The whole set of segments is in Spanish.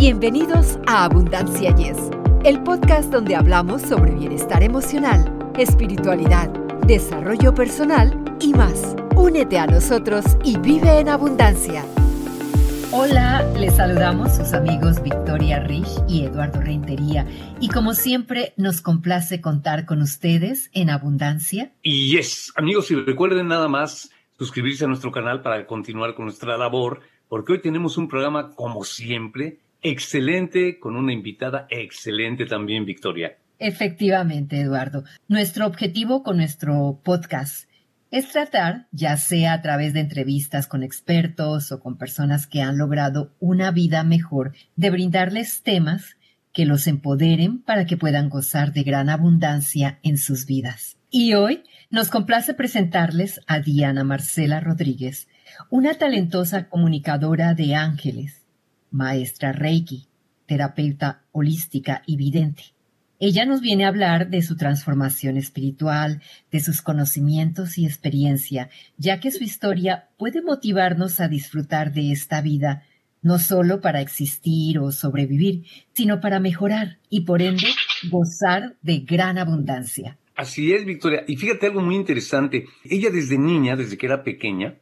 Bienvenidos a Abundancia Yes, el podcast donde hablamos sobre bienestar emocional, espiritualidad, desarrollo personal y más. Únete a nosotros y vive en abundancia. Hola, les saludamos sus amigos Victoria Rich y Eduardo Reintería. Y como siempre, nos complace contar con ustedes en abundancia. Y yes, amigos, y recuerden nada más suscribirse a nuestro canal para continuar con nuestra labor, porque hoy tenemos un programa, como siempre, excelente, con una invitada excelente también, Victoria. Efectivamente, Eduardo. Nuestro objetivo con nuestro podcast es tratar, ya sea a través de entrevistas con expertos o con personas que han logrado una vida mejor, de brindarles temas que los empoderen para que puedan gozar de gran abundancia en sus vidas. Y hoy nos complace presentarles a Diana Marcela Rodríguez, una talentosa comunicadora de ángeles maestra Reiki, terapeuta holística y vidente. Ella nos viene a hablar de su transformación espiritual, de sus conocimientos y experiencia, ya que su historia puede motivarnos a disfrutar de esta vida, no solo para existir o sobrevivir, sino para mejorar y por ende gozar de gran abundancia. Así es, Victoria. Y fíjate algo muy interesante. Ella desde niña, desde que era pequeña,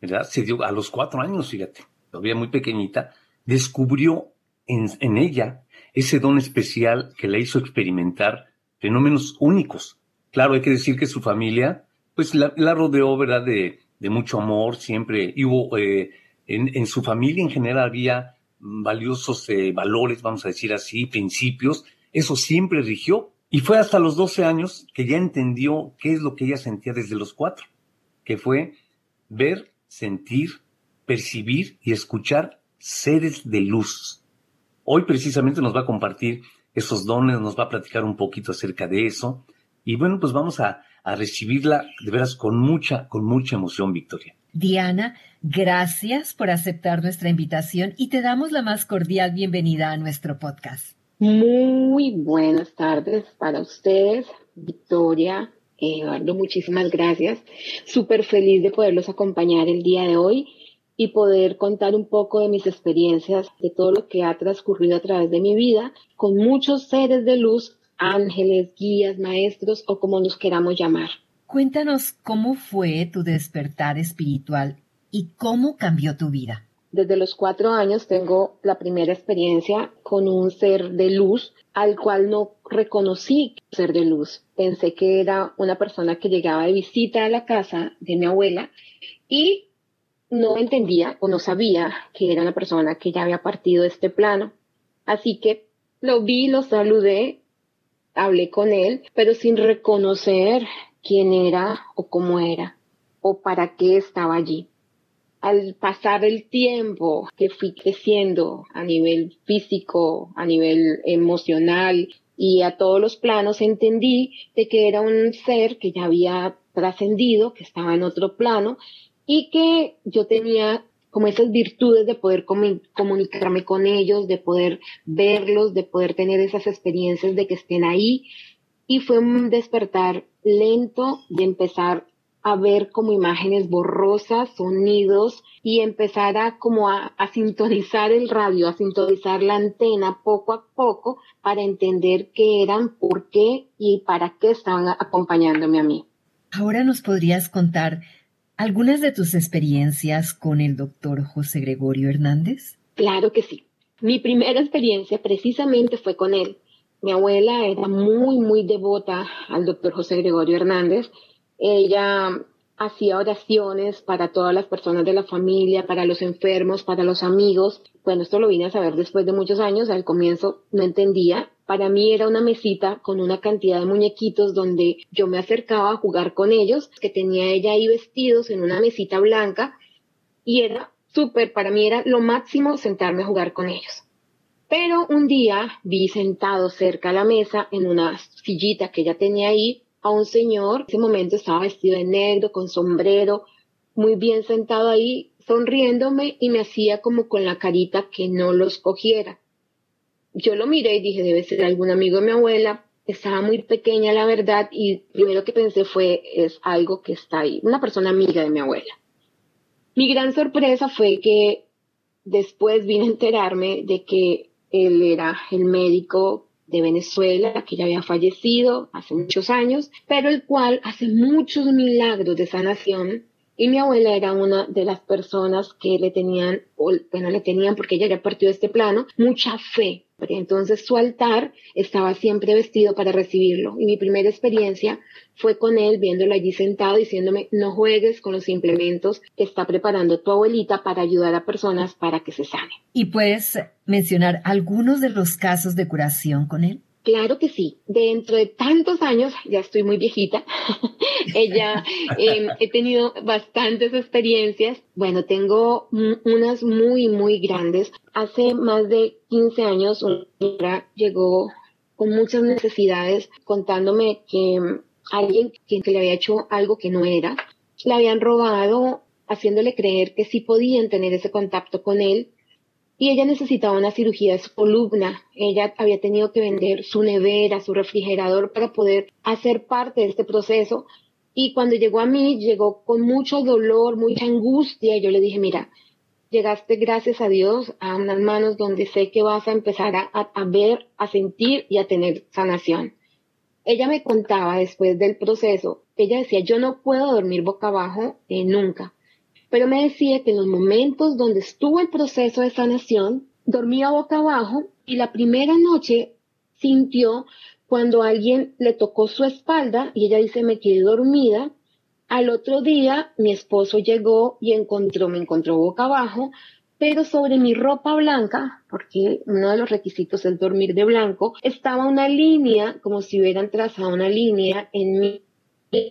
¿verdad? Se dio a los cuatro años, fíjate, todavía muy pequeñita, descubrió en, ella ese don especial que la hizo experimentar fenómenos únicos. Claro, hay que decir que su familia, pues la, rodeó, ¿verdad?, de, mucho amor, siempre hubo, eh, en, su familia en general había valiosos eh, valores, vamos a decir así, principios, eso siempre rigió. Y fue hasta los 12 años que ya entendió qué es lo que ella sentía desde los cuatro, que fue ver, sentir, percibir y escuchar seres de luz. Hoy precisamente nos va a compartir esos dones, nos va a platicar un poquito acerca de eso. Y bueno, pues vamos a, recibirla de veras con mucha, con mucha emoción, Victoria. Diana, gracias por aceptar nuestra invitación y te damos la más cordial bienvenida a nuestro podcast. Muy buenas tardes para ustedes, Victoria, Eduardo, muchísimas gracias. Súper feliz de poderlos acompañar el día de hoy y poder contar un poco de mis experiencias, de todo lo que ha transcurrido a través de mi vida, con muchos seres de luz, ángeles, guías, maestros o como nos queramos llamar. Cuéntanos cómo fue tu despertar espiritual y cómo cambió tu vida. Desde los cuatro años tengo la primera experiencia con un ser de luz al cual no reconocí ser de luz. Pensé que era una persona que llegaba de visita a la casa de mi abuela y no entendía o no sabía que era una persona que ya había partido de este plano. Así que lo vi, lo saludé, hablé con él, pero sin reconocer quién era o cómo era o para qué estaba allí. Al pasar el tiempo que fui creciendo a nivel físico, a nivel emocional y a todos los planos, entendí de que era un ser que ya había trascendido, que estaba en otro plano y que yo tenía como esas virtudes de poder comunicarme con ellos, de poder verlos, de poder tener esas experiencias de que estén ahí. Y fue un despertar lento de empezar a ver como imágenes borrosas, sonidos y empezar a como a, a, sintonizar el radio, a sintonizar la antena poco a poco para entender qué eran, por qué y para qué estaban acompañándome a mí. Ahora nos podrías contar algunas de tus experiencias con el doctor José Gregorio Hernández? Claro que sí. Mi primera experiencia precisamente fue con él. Mi abuela era muy, muy devota al doctor José Gregorio Hernández. Ella hacía oraciones para todas las personas de la familia, para los enfermos, para los amigos. Bueno, esto lo vine a saber después de muchos años. Al comienzo no entendía para mí era una mesita con una cantidad de muñequitos donde yo me acercaba a jugar con ellos, que tenía ella ahí vestidos en una mesita blanca y era súper, para mí era lo máximo sentarme a jugar con ellos. Pero un día vi sentado cerca a la mesa en una sillita que ella tenía ahí a un señor, en ese momento estaba vestido de negro, con sombrero, muy bien sentado ahí, sonriéndome y me hacía como con la carita que no los cogiera yo lo miré y dije, debe ser algún amigo de mi abuela. Estaba muy pequeña, la verdad, y primero que pensé fue, es algo que está ahí, una persona amiga de mi abuela. Mi gran sorpresa fue que después vine a enterarme de que Él era el médico de Venezuela, que ya había fallecido hace muchos años, pero el cual hace muchos milagros de sanación. Y mi abuela era una de las personas que le tenían, o bueno, le tenían porque ella ya partió de este plano, mucha fe entonces su altar estaba siempre vestido para recibirlo. Y mi primera experiencia fue con él viéndolo allí sentado diciéndome, no juegues con los implementos que está preparando tu abuelita para ayudar a personas para que se sanen. ¿Y puedes mencionar algunos de los casos de curación con él? Claro que sí. Dentro de tantos años, ya estoy muy viejita, ella, em, he tenido bastantes experiencias. Bueno, tengo unas muy, muy grandes. Hace más de 15 años, una llegó con muchas necesidades contándome que em, alguien que, que le había hecho algo que no era, le habían robado, haciéndole creer que sí podían tener ese contacto con él y ella necesitaba una cirugía de su columna. Ella había tenido que vender su nevera, su refrigerador para poder hacer parte de este proceso. Y cuando llegó a mí, llegó con mucho dolor, mucha angustia. Y yo le dije, mira, llegaste gracias a Dios a unas manos donde sé que vas a empezar a, ver, a sentir y a tener sanación. Ella me contaba después del proceso, ella decía, yo no puedo dormir boca abajo eh, nunca pero me decía que en los momentos donde estuvo el proceso de sanación, dormía boca abajo y la primera noche sintió cuando alguien le tocó su espalda y ella dice, me quedé dormida. Al otro día mi esposo llegó y encontró, me encontró boca abajo, pero sobre mi ropa blanca, porque uno de los requisitos es dormir de blanco, estaba una línea, como si hubieran trazado una línea en mi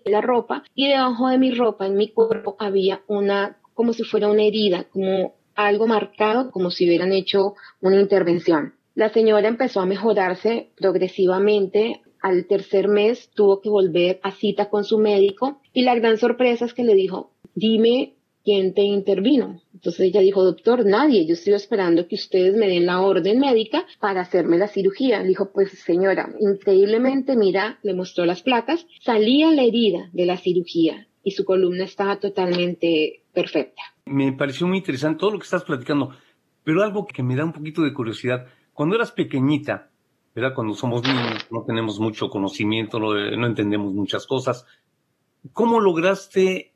la ropa y debajo de mi ropa, en mi cuerpo, había una, como si fuera una herida, como algo marcado, como si hubieran hecho una intervención. La señora empezó a mejorarse progresivamente. Al tercer mes tuvo que volver a cita con su médico y la gran sorpresa es que le dijo, dime quién te intervino. Entonces ella dijo, doctor, nadie, yo estoy esperando que ustedes me den la orden médica para hacerme la cirugía. Le dijo, pues señora, increíblemente, mira, le mostró las placas, salía la herida de la cirugía y su columna estaba totalmente perfecta. Me pareció muy interesante todo lo que estás platicando, pero algo que me da un poquito de curiosidad, cuando eras pequeñita, ¿verdad? Cuando somos niños, no tenemos mucho conocimiento, no entendemos muchas cosas. ¿Cómo lograste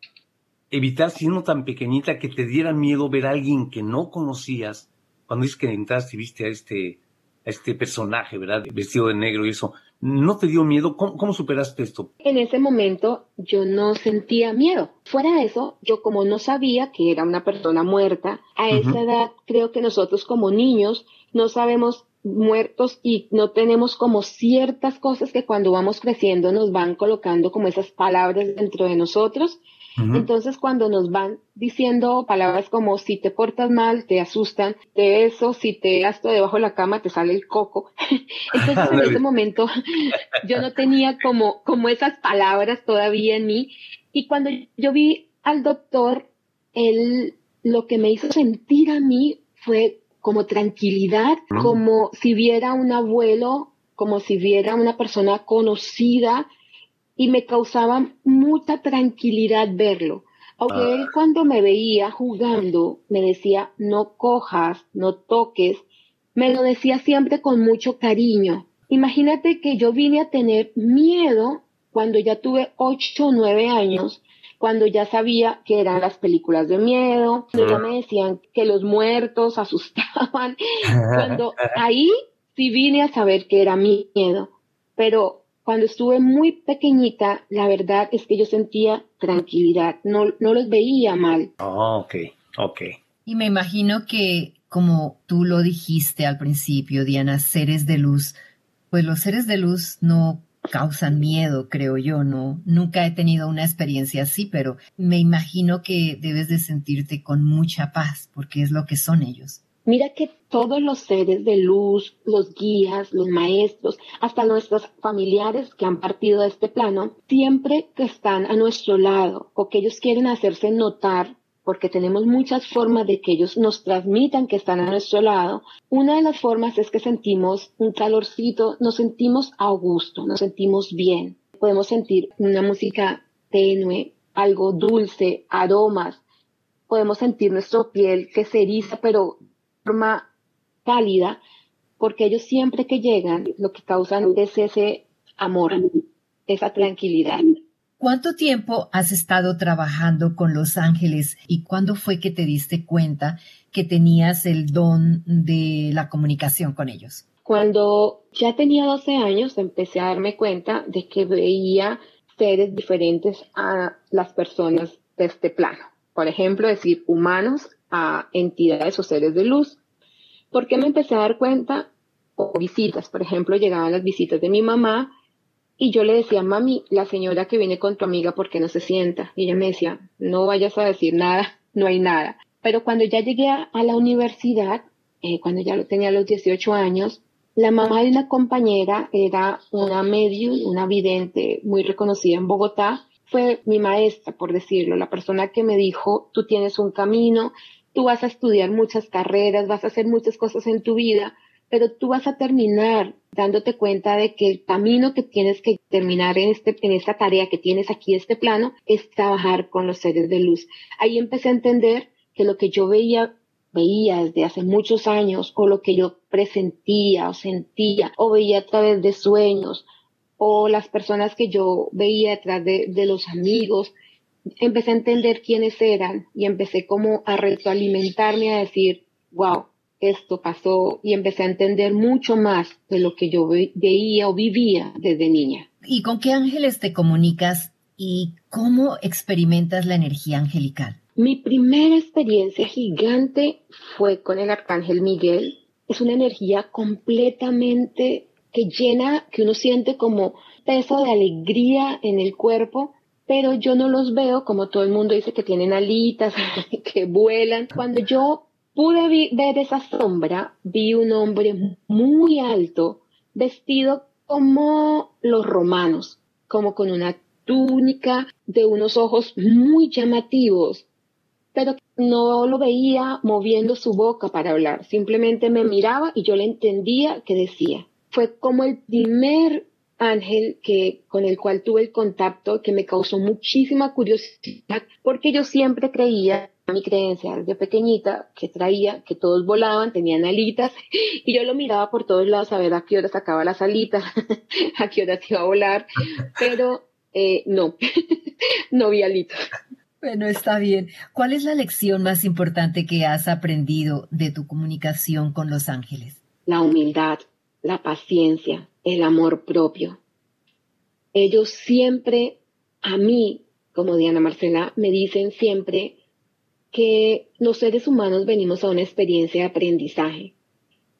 evitar, siendo tan pequeñita, que te diera miedo ver a alguien que no conocías cuando dices que entraste y viste a este, a este personaje, ¿verdad? Vestido de negro y eso. ¿No te dio miedo? ¿Cómo, superaste esto? En ese momento yo no sentía miedo. Fuera de eso, yo como no sabía que era una persona muerta, a esa edad creo que nosotros como niños no sabemos muertos y no tenemos como ciertas cosas que cuando vamos creciendo nos van colocando como esas palabras dentro de nosotros entonces, cuando nos van diciendo palabras como si te portas mal, te asustan, de eso, si te gasto debajo de la cama, te sale el coco. Entonces, en ese momento, yo no tenía como, como esas palabras todavía en mí. Y cuando yo vi al doctor, él lo que me hizo sentir a mí fue como tranquilidad, como si viera un abuelo, como si viera una persona conocida y me causaba mucha tranquilidad verlo. Aunque él ah. cuando me veía jugando me decía, no cojas, no toques, me lo decía siempre con mucho cariño. Imagínate que yo vine a tener miedo cuando ya tuve ocho o nueve años, cuando ya sabía que eran las películas de miedo, cuando ya me decían que los muertos asustaban, cuando ahí sí vine a saber que era miedo. Pero cuando estuve muy pequeñita, la verdad es que yo sentía tranquilidad, no, no los veía mal. Oh, ok, ok. Y me imagino que, como tú lo dijiste al principio, Diana, seres de luz, pues los seres de luz no causan miedo, creo yo, no. Nunca he tenido una experiencia así, pero me imagino que debes de sentirte con mucha paz, porque es lo que son ellos. Mira que todos los seres de luz, los guías, los maestros, hasta nuestros familiares que han partido de este plano, siempre que están a nuestro lado o que ellos quieren hacerse notar, porque tenemos muchas formas de que ellos nos transmitan que están a nuestro lado, una de las formas es que sentimos un calorcito, nos sentimos a gusto, nos sentimos bien. Podemos sentir una música tenue, algo dulce, aromas, podemos sentir nuestra piel que se eriza, pero forma cálida, porque ellos siempre que llegan lo que causan es ese amor, esa tranquilidad. ¿Cuánto tiempo has estado trabajando con los ángeles y cuándo fue que te diste cuenta que tenías el don de la comunicación con ellos? Cuando ya tenía 12 años empecé a darme cuenta de que veía seres diferentes a las personas de este plano. Por ejemplo, decir humanos a entidades o seres de luz. ¿Por qué me empecé a dar cuenta? O visitas, por ejemplo, llegaban las visitas de mi mamá y yo le decía, mami, la señora que viene con tu amiga, ¿por qué no se sienta? Y ella me decía, no vayas a decir nada, no hay nada. Pero cuando ya llegué a, la universidad, eh, cuando ya tenía los 18 años, la mamá de una compañera era una medium, una vidente muy reconocida en Bogotá. Fue mi maestra, por decirlo, la persona que me dijo, tú tienes un camino, tú vas a estudiar muchas carreras, vas a hacer muchas cosas en tu vida, pero tú vas a terminar dándote cuenta de que el camino que tienes que terminar en, este, en esta tarea que tienes aquí, este plano, es trabajar con los seres de luz. Ahí empecé a entender que lo que yo veía veía desde hace muchos años o lo que yo presentía o sentía o veía a través de sueños o las personas que yo veía detrás de, de los amigos, empecé a entender quiénes eran y empecé como a retroalimentarme a decir, wow, esto pasó y empecé a entender mucho más de lo que yo veía o vivía desde niña. ¿Y con qué ángeles te comunicas y cómo experimentas la energía angelical? Mi primera experiencia gigante fue con el arcángel Miguel. Es una energía completamente que llena, que uno siente como peso de alegría en el cuerpo, pero yo no los veo como todo el mundo dice que tienen alitas, que vuelan. Cuando yo pude ver esa sombra, vi un hombre muy alto, vestido como los romanos, como con una túnica de unos ojos muy llamativos, pero no lo veía moviendo su boca para hablar, simplemente me miraba y yo le entendía que decía. Fue como el primer ángel que con el cual tuve el contacto que me causó muchísima curiosidad porque yo siempre creía mi creencia desde pequeñita que traía que todos volaban, tenían alitas y yo lo miraba por todos lados a ver a qué hora sacaba las alitas, a qué hora se iba a volar, pero eh, no, no vi alitas. Bueno, está bien. ¿Cuál es la lección más importante que has aprendido de tu comunicación con los ángeles? La humildad, la paciencia, el amor propio. Ellos siempre, a mí, como Diana Marcela, me dicen siempre que los seres humanos venimos a una experiencia de aprendizaje,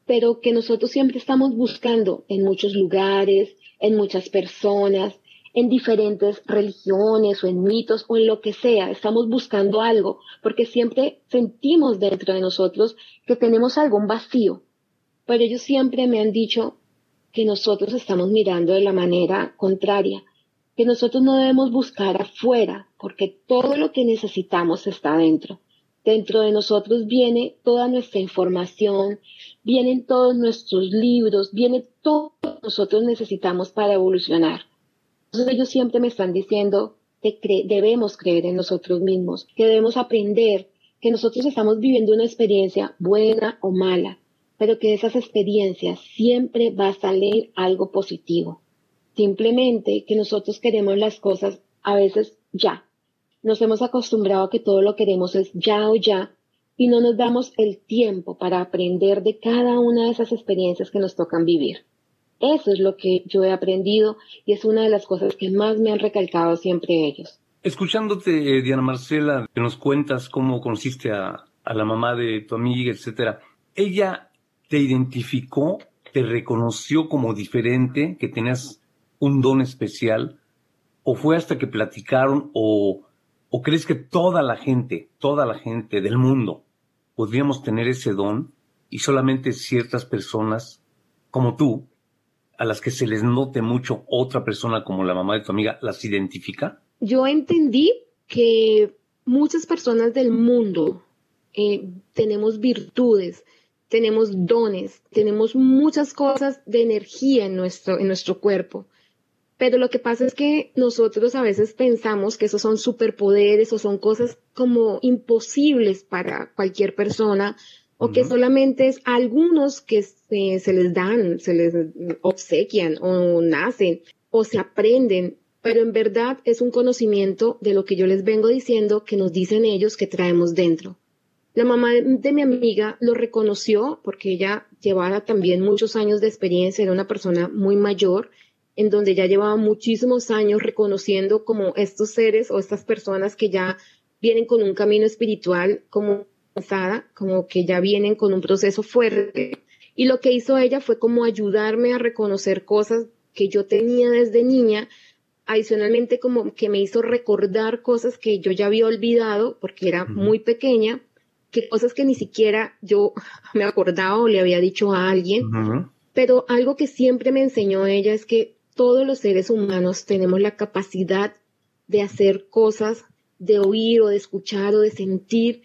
pero que nosotros siempre estamos buscando en muchos lugares, en muchas personas, en diferentes religiones o en mitos o en lo que sea, estamos buscando algo, porque siempre sentimos dentro de nosotros que tenemos algo, un vacío. Pero ellos siempre me han dicho que nosotros estamos mirando de la manera contraria, que nosotros no debemos buscar afuera, porque todo lo que necesitamos está dentro. Dentro de nosotros viene toda nuestra información, vienen todos nuestros libros, viene todo lo que nosotros necesitamos para evolucionar. Entonces ellos siempre me están diciendo que debemos creer en nosotros mismos, que debemos aprender, que nosotros estamos viviendo una experiencia buena o mala, pero que esas experiencias siempre va a salir algo positivo. Simplemente que nosotros queremos las cosas a veces ya. Nos hemos acostumbrado a que todo lo queremos es ya o ya y no nos damos el tiempo para aprender de cada una de esas experiencias que nos tocan vivir. Eso es lo que yo he aprendido y es una de las cosas que más me han recalcado siempre ellos. Escuchándote, Diana Marcela, que nos cuentas cómo conociste a, a la mamá de tu amiga, etcétera, ¿ella te identificó, te reconoció como diferente, que tenías un don especial? ¿O fue hasta que platicaron o, o crees que toda la gente, toda la gente del mundo podríamos tener ese don y solamente ciertas personas como tú a las que se les note mucho otra persona como la mamá de tu amiga, las identifica? Yo entendí que muchas personas del mundo eh, tenemos virtudes, tenemos dones, tenemos muchas cosas de energía en nuestro, en nuestro cuerpo. Pero lo que pasa es que nosotros a veces pensamos que esos son superpoderes o son cosas como imposibles para cualquier persona o que solamente es a algunos que se, se les dan, se les obsequian o nacen o se aprenden, pero en verdad es un conocimiento de lo que yo les vengo diciendo que nos dicen ellos que traemos dentro. La mamá de mi amiga lo reconoció porque ella llevaba también muchos años de experiencia, era una persona muy mayor, en donde ya llevaba muchísimos años reconociendo como estos seres o estas personas que ya vienen con un camino espiritual como como que ya vienen con un proceso fuerte. Y lo que hizo ella fue como ayudarme a reconocer cosas que yo tenía desde niña, adicionalmente como que me hizo recordar cosas que yo ya había olvidado porque era muy pequeña, que cosas que ni siquiera yo me acordaba o le había dicho a alguien. Pero algo que siempre me enseñó ella es que todos los seres humanos tenemos la capacidad de hacer cosas, de oír o de escuchar o de sentir,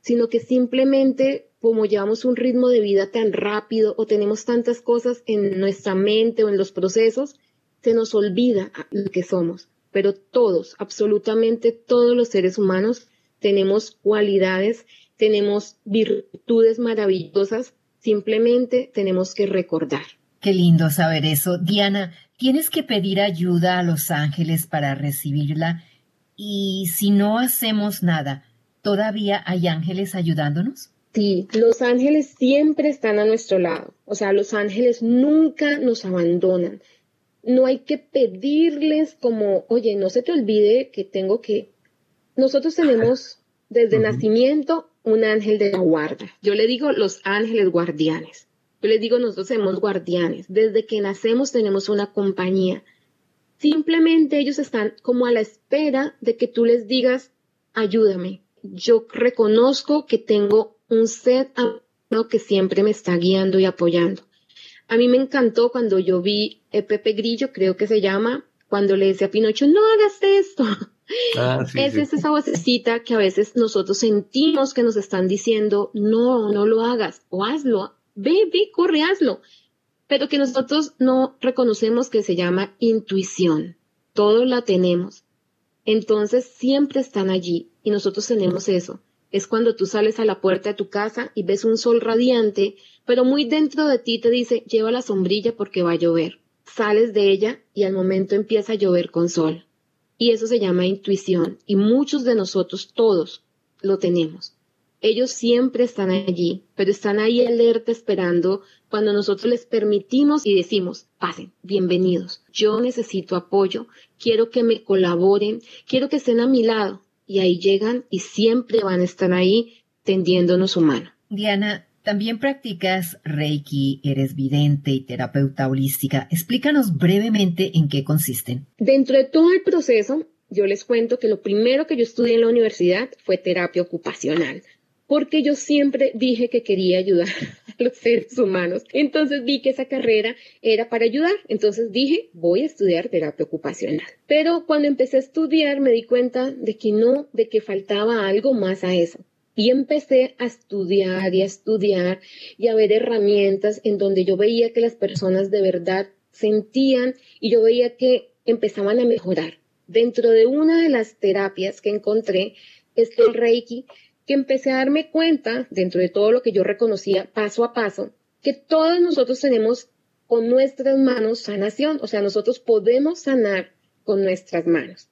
sino que simplemente como llevamos un ritmo de vida tan rápido o tenemos tantas cosas en nuestra mente o en los procesos, se nos olvida lo que somos. Pero todos, absolutamente todos los seres humanos tenemos cualidades, tenemos virtudes maravillosas, simplemente tenemos que recordar. Qué lindo saber eso. Diana, ¿tienes que pedir ayuda a los ángeles para recibirla? Y si no hacemos nada, ¿todavía hay ángeles ayudándonos? Sí, los ángeles siempre están a nuestro lado. O sea, los ángeles nunca nos abandonan. No hay que pedirles como, oye, no se te olvide que tengo que... Nosotros tenemos desde nacimiento un ángel de la guarda. Yo le digo los ángeles guardianes. Yo les digo, nosotros somos guardianes. Desde que nacemos tenemos una compañía. Simplemente ellos están como a la espera de que tú les digas, ayúdame. Yo reconozco que tengo un set que siempre me está guiando y apoyando. A mí me encantó cuando yo vi Pepe Grillo, creo que se llama, cuando le decía a Pinocho, no hagas esto. Ah, es esa vocecita que a veces nosotros sentimos que nos están diciendo, no, no lo hagas, o hazlo, ve, ve, corre, hazlo. Pero que nosotros no reconocemos que se llama intuición. Todo la tenemos. Entonces siempre están allí y nosotros tenemos eso es cuando tú sales a la puerta de tu casa y ves un sol radiante, pero muy dentro de ti te dice, lleva la sombrilla porque va a llover. Sales de ella y al momento empieza a llover con sol. Y eso se llama intuición. Y muchos de nosotros, todos, lo tenemos. Ellos siempre están allí, pero están ahí alerta esperando cuando nosotros les permitimos y decimos, pasen, bienvenidos, yo necesito apoyo, quiero que me colaboren, quiero que estén a mi lado, y ahí llegan y siempre van a estar ahí tendiéndonos su mano. Diana, también practicas Reiki, eres vidente y terapeuta holística. Explícanos brevemente en qué consisten. Dentro de todo el proceso, yo les cuento que lo primero que yo estudié en la universidad fue terapia ocupacional porque yo siempre dije que quería ayudar a los seres humanos. Entonces vi que esa carrera era para ayudar. Entonces dije, voy a estudiar terapia ocupacional. Pero cuando empecé a estudiar me di cuenta de que no, de que faltaba algo más a eso. Y empecé a estudiar y a estudiar y a ver herramientas en donde yo veía que las personas de verdad sentían y yo veía que empezaban a mejorar. Dentro de una de las terapias que encontré es el Reiki, que empecé a darme cuenta, dentro de todo lo que yo reconocía paso a paso, que todos nosotros tenemos con nuestras manos sanación, o sea, nosotros podemos sanar con nuestras manos.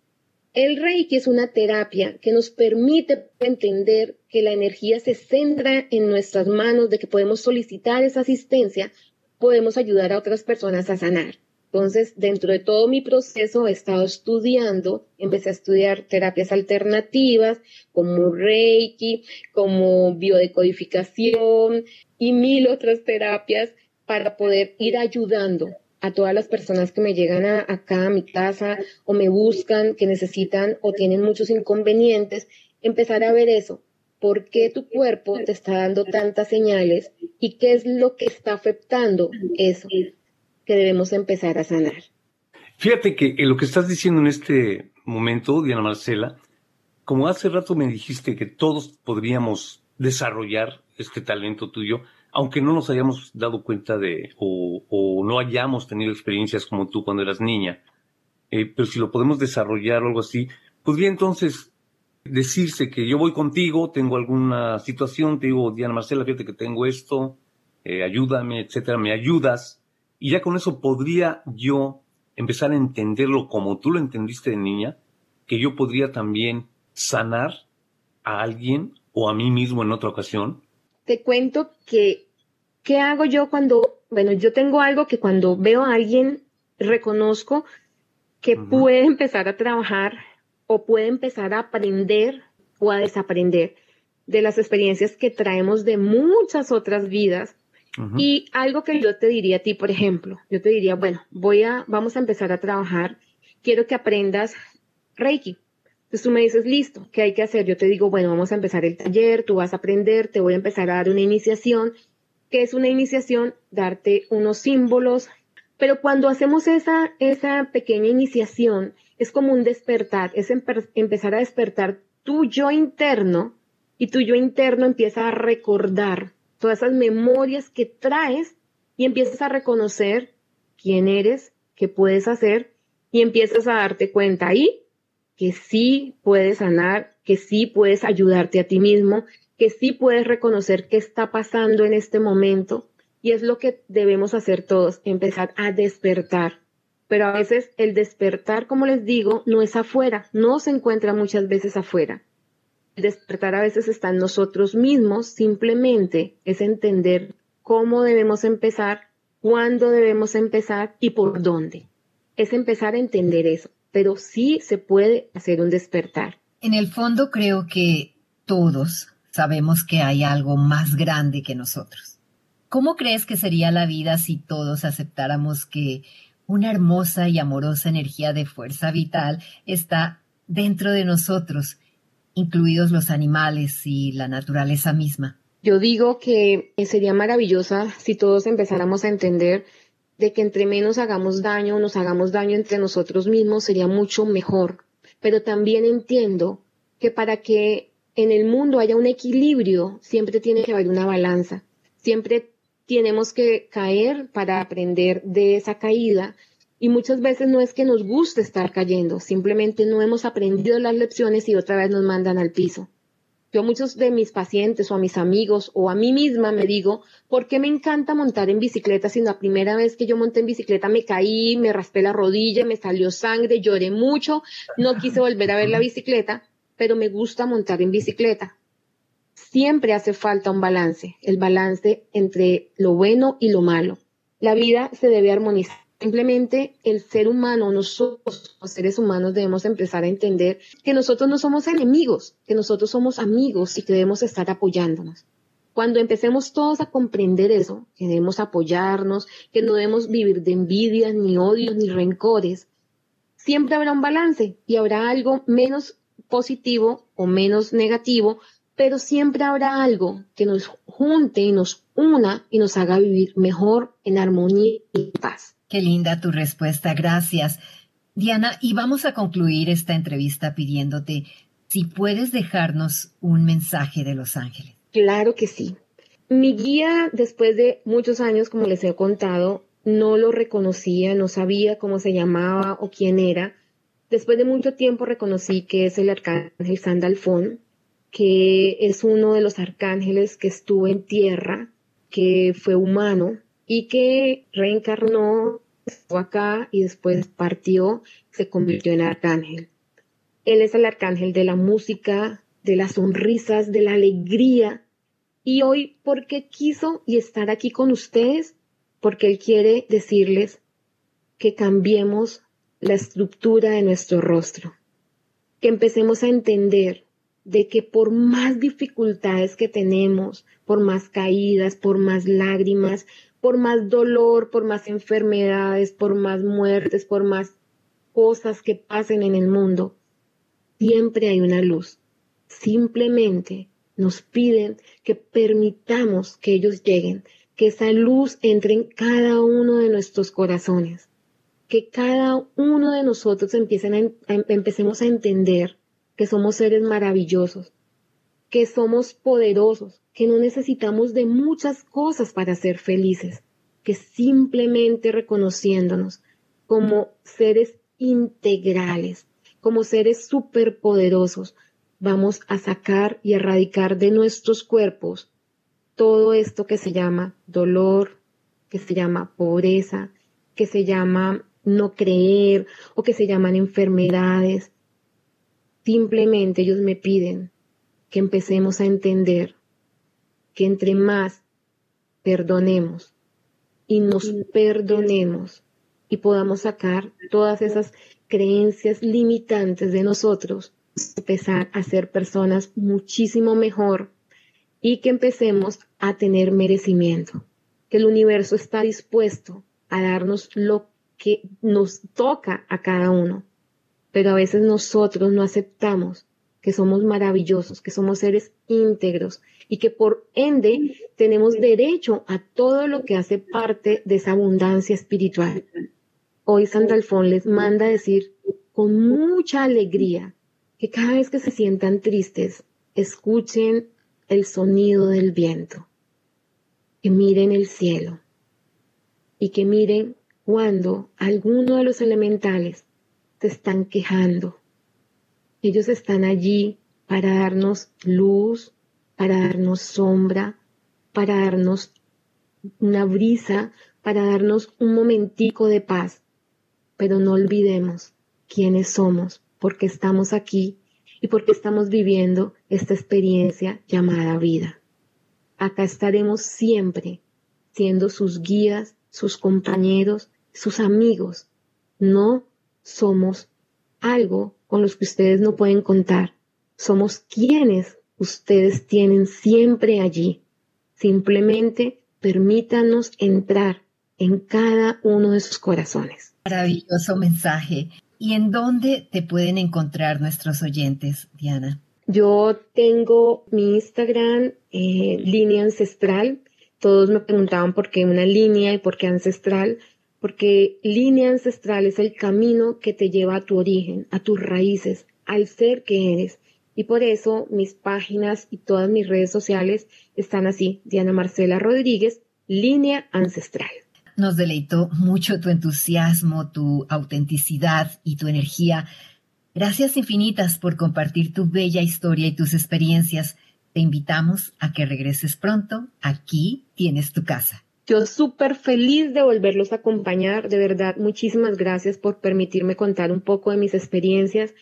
El Reiki es una terapia que nos permite entender que la energía se centra en nuestras manos, de que podemos solicitar esa asistencia, podemos ayudar a otras personas a sanar. Entonces, dentro de todo mi proceso he estado estudiando, empecé a estudiar terapias alternativas como Reiki, como biodecodificación y mil otras terapias para poder ir ayudando a todas las personas que me llegan acá a mi casa o me buscan, que necesitan o tienen muchos inconvenientes, empezar a ver eso. ¿Por qué tu cuerpo te está dando tantas señales y qué es lo que está afectando eso? que debemos empezar a sanar. Fíjate que lo que estás diciendo en este momento, Diana Marcela, como hace rato me dijiste que todos podríamos desarrollar este talento tuyo, aunque no nos hayamos dado cuenta de o, no hayamos tenido experiencias como tú cuando eras niña, eh, pero si lo podemos desarrollar o algo así, podría entonces decirse que yo voy contigo, tengo alguna situación, te digo, Diana Marcela, fíjate que tengo esto, eh, ayúdame, etcétera, me ayudas. Y ya con eso podría yo empezar a entenderlo como tú lo entendiste de niña, que yo podría también sanar a alguien o a mí mismo en otra ocasión. Te cuento que, ¿qué hago yo cuando, bueno, yo tengo algo que cuando veo a alguien reconozco que puede empezar a trabajar o puede empezar a aprender o a desaprender de las experiencias que traemos de muchas otras vidas. Y algo que yo te diría a ti, por ejemplo, yo te diría, bueno, voy a, vamos a empezar a trabajar, quiero que aprendas Reiki. Entonces tú me dices, listo, ¿qué hay que hacer? Yo te digo, bueno, vamos a empezar el taller, tú vas a aprender, te voy a empezar a dar una iniciación. ¿Qué es una iniciación? Darte unos símbolos. Pero cuando hacemos esa, esa pequeña iniciación, es como un despertar, es empezar a despertar tu yo interno y tu yo interno empieza a recordar todas esas memorias que traes y empiezas a reconocer quién eres, qué puedes hacer y empiezas a darte cuenta ahí que sí puedes sanar, que sí puedes ayudarte a ti mismo, que sí puedes reconocer qué está pasando en este momento y es lo que debemos hacer todos, empezar a despertar pero a veces el despertar, como les digo, no es afuera, no se encuentra muchas veces afuera. El despertar a veces está en nosotros mismos, simplemente es entender cómo debemos empezar, cuándo debemos empezar y por dónde. Es empezar a entender eso, pero sí se puede hacer un despertar. En el fondo creo que todos sabemos que hay algo más grande que nosotros. ¿Cómo crees que sería la vida si todos aceptáramos que una hermosa y amorosa energía de fuerza vital está dentro de nosotros, incluidos los animales y la naturaleza misma. Yo digo que sería maravillosa si todos empezáramos a entender de que entre menos hagamos daño, nos hagamos daño entre nosotros mismos, sería mucho mejor. Pero también entiendo que para que en el mundo haya un equilibrio, siempre tiene que haber una balanza. Siempre tenemos que caer para aprender de esa caída y muchas veces no es que nos guste estar cayendo, simplemente no hemos aprendido las lecciones y otra vez nos mandan al piso. Yo a muchos de mis pacientes o a mis amigos o a mí misma me digo, ¿por qué me encanta montar en bicicleta si la primera vez que yo monté en bicicleta me caí, me raspé la rodilla, me salió sangre, lloré mucho, no quise volver a ver la bicicleta, pero me gusta montar en bicicleta? Siempre hace falta un balance, el balance entre lo bueno y lo malo. La vida se debe armonizar. Simplemente el ser humano, nosotros los seres humanos debemos empezar a entender que nosotros no somos enemigos, que nosotros somos amigos y que debemos estar apoyándonos. Cuando empecemos todos a comprender eso, que debemos apoyarnos, que no debemos vivir de envidias, ni odios, ni rencores, siempre habrá un balance y habrá algo menos positivo o menos negativo pero siempre habrá algo que nos junte y nos una y nos haga vivir mejor en armonía y paz. Qué linda tu respuesta, gracias. Diana, y vamos a concluir esta entrevista pidiéndote si puedes dejarnos un mensaje de Los Ángeles. Claro que sí. Mi guía, después de muchos años, como les he contado, no lo reconocía, no sabía cómo se llamaba o quién era. Después de mucho tiempo reconocí que es el arcángel Sandalfón, que es uno de los arcángeles que estuvo en tierra, que fue humano y que reencarnó, estuvo acá y después partió, se convirtió en arcángel. Él es el arcángel de la música, de las sonrisas, de la alegría. Y hoy, ¿por qué quiso y estar aquí con ustedes? Porque Él quiere decirles que cambiemos la estructura de nuestro rostro, que empecemos a entender de que por más dificultades que tenemos, por más caídas, por más lágrimas, por más dolor, por más enfermedades, por más muertes, por más cosas que pasen en el mundo, siempre hay una luz. Simplemente nos piden que permitamos que ellos lleguen, que esa luz entre en cada uno de nuestros corazones, que cada uno de nosotros empecemos a entender que somos seres maravillosos, que somos poderosos, que no necesitamos de muchas cosas para ser felices, que simplemente reconociéndonos como seres integrales, como seres superpoderosos, vamos a sacar y erradicar de nuestros cuerpos todo esto que se llama dolor, que se llama pobreza, que se llama no creer o que se llaman enfermedades. Simplemente ellos me piden que empecemos a entender que entre más perdonemos y nos perdonemos y podamos sacar todas esas creencias limitantes de nosotros, empezar a ser personas muchísimo mejor y que empecemos a tener merecimiento, que el universo está dispuesto a darnos lo que nos toca a cada uno, pero a veces nosotros no aceptamos que somos maravillosos, que somos seres íntegros y que por ende tenemos derecho a todo lo que hace parte de esa abundancia espiritual. Hoy Sandalfón les manda decir con mucha alegría que cada vez que se sientan tristes, escuchen el sonido del viento, que miren el cielo y que miren cuando alguno de los elementales se están quejando. Ellos están allí para darnos luz, para darnos sombra, para darnos una brisa, para darnos un momentico de paz. Pero no olvidemos quiénes somos, porque estamos aquí y porque estamos viviendo esta experiencia llamada vida. Acá estaremos siempre siendo sus guías, sus compañeros, sus amigos. No somos algo con los que ustedes no pueden contar. Somos quienes ustedes tienen siempre allí. Simplemente permítanos entrar en cada uno de sus corazones. Maravilloso mensaje. ¿Y en dónde te pueden encontrar nuestros oyentes, Diana? Yo tengo mi Instagram, eh, línea ancestral. Todos me preguntaban por qué una línea y por qué ancestral, porque línea ancestral es el camino que te lleva a tu origen, a tus raíces, al ser que eres. Y por eso mis páginas y todas mis redes sociales están así, Diana Marcela Rodríguez, línea ancestral. Nos deleitó mucho tu entusiasmo, tu autenticidad y tu energía. Gracias infinitas por compartir tu bella historia y tus experiencias. Te invitamos a que regreses pronto. Aquí tienes tu casa. Yo súper feliz de volverlos a acompañar. De verdad, muchísimas gracias por permitirme contar un poco de mis experiencias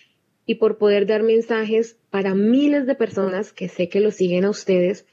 y por poder dar mensajes para miles de personas que sé que lo siguen a ustedes,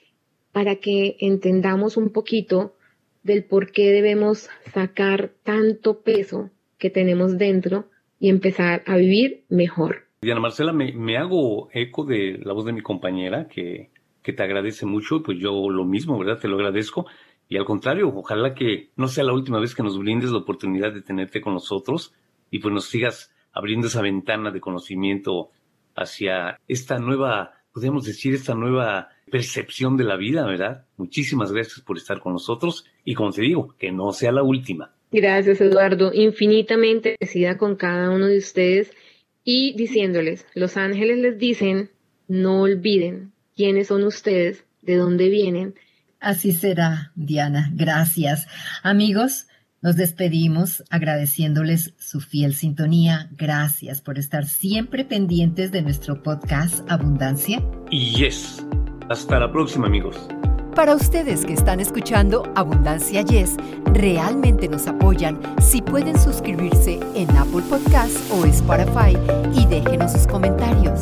para que entendamos un poquito del por qué debemos sacar tanto peso que tenemos dentro y empezar a vivir mejor. Diana Marcela, me, hago eco de la voz de mi compañera que, que te agradece mucho, pues yo lo mismo, ¿verdad? Te lo agradezco. Y al contrario, ojalá que no sea la última vez que nos brindes la oportunidad de tenerte con nosotros y pues nos sigas abriendo esa ventana de conocimiento hacia esta nueva, podemos decir, esta nueva percepción de la vida, ¿verdad? Muchísimas gracias por estar con nosotros y como te digo, que no sea la última. Gracias, Eduardo. Infinitamente agradecida con cada uno de ustedes y diciéndoles, los ángeles les dicen, no olviden quiénes son ustedes, de dónde vienen. Así será, Diana. Gracias. Amigos, nos despedimos agradeciéndoles su fiel sintonía. Gracias por estar siempre pendientes de nuestro podcast Abundancia. Y yes. Hasta la próxima, amigos. Para ustedes que están escuchando Abundancia Yes, realmente nos apoyan si pueden suscribirse en Apple Podcasts o Spotify y déjenos sus comentarios.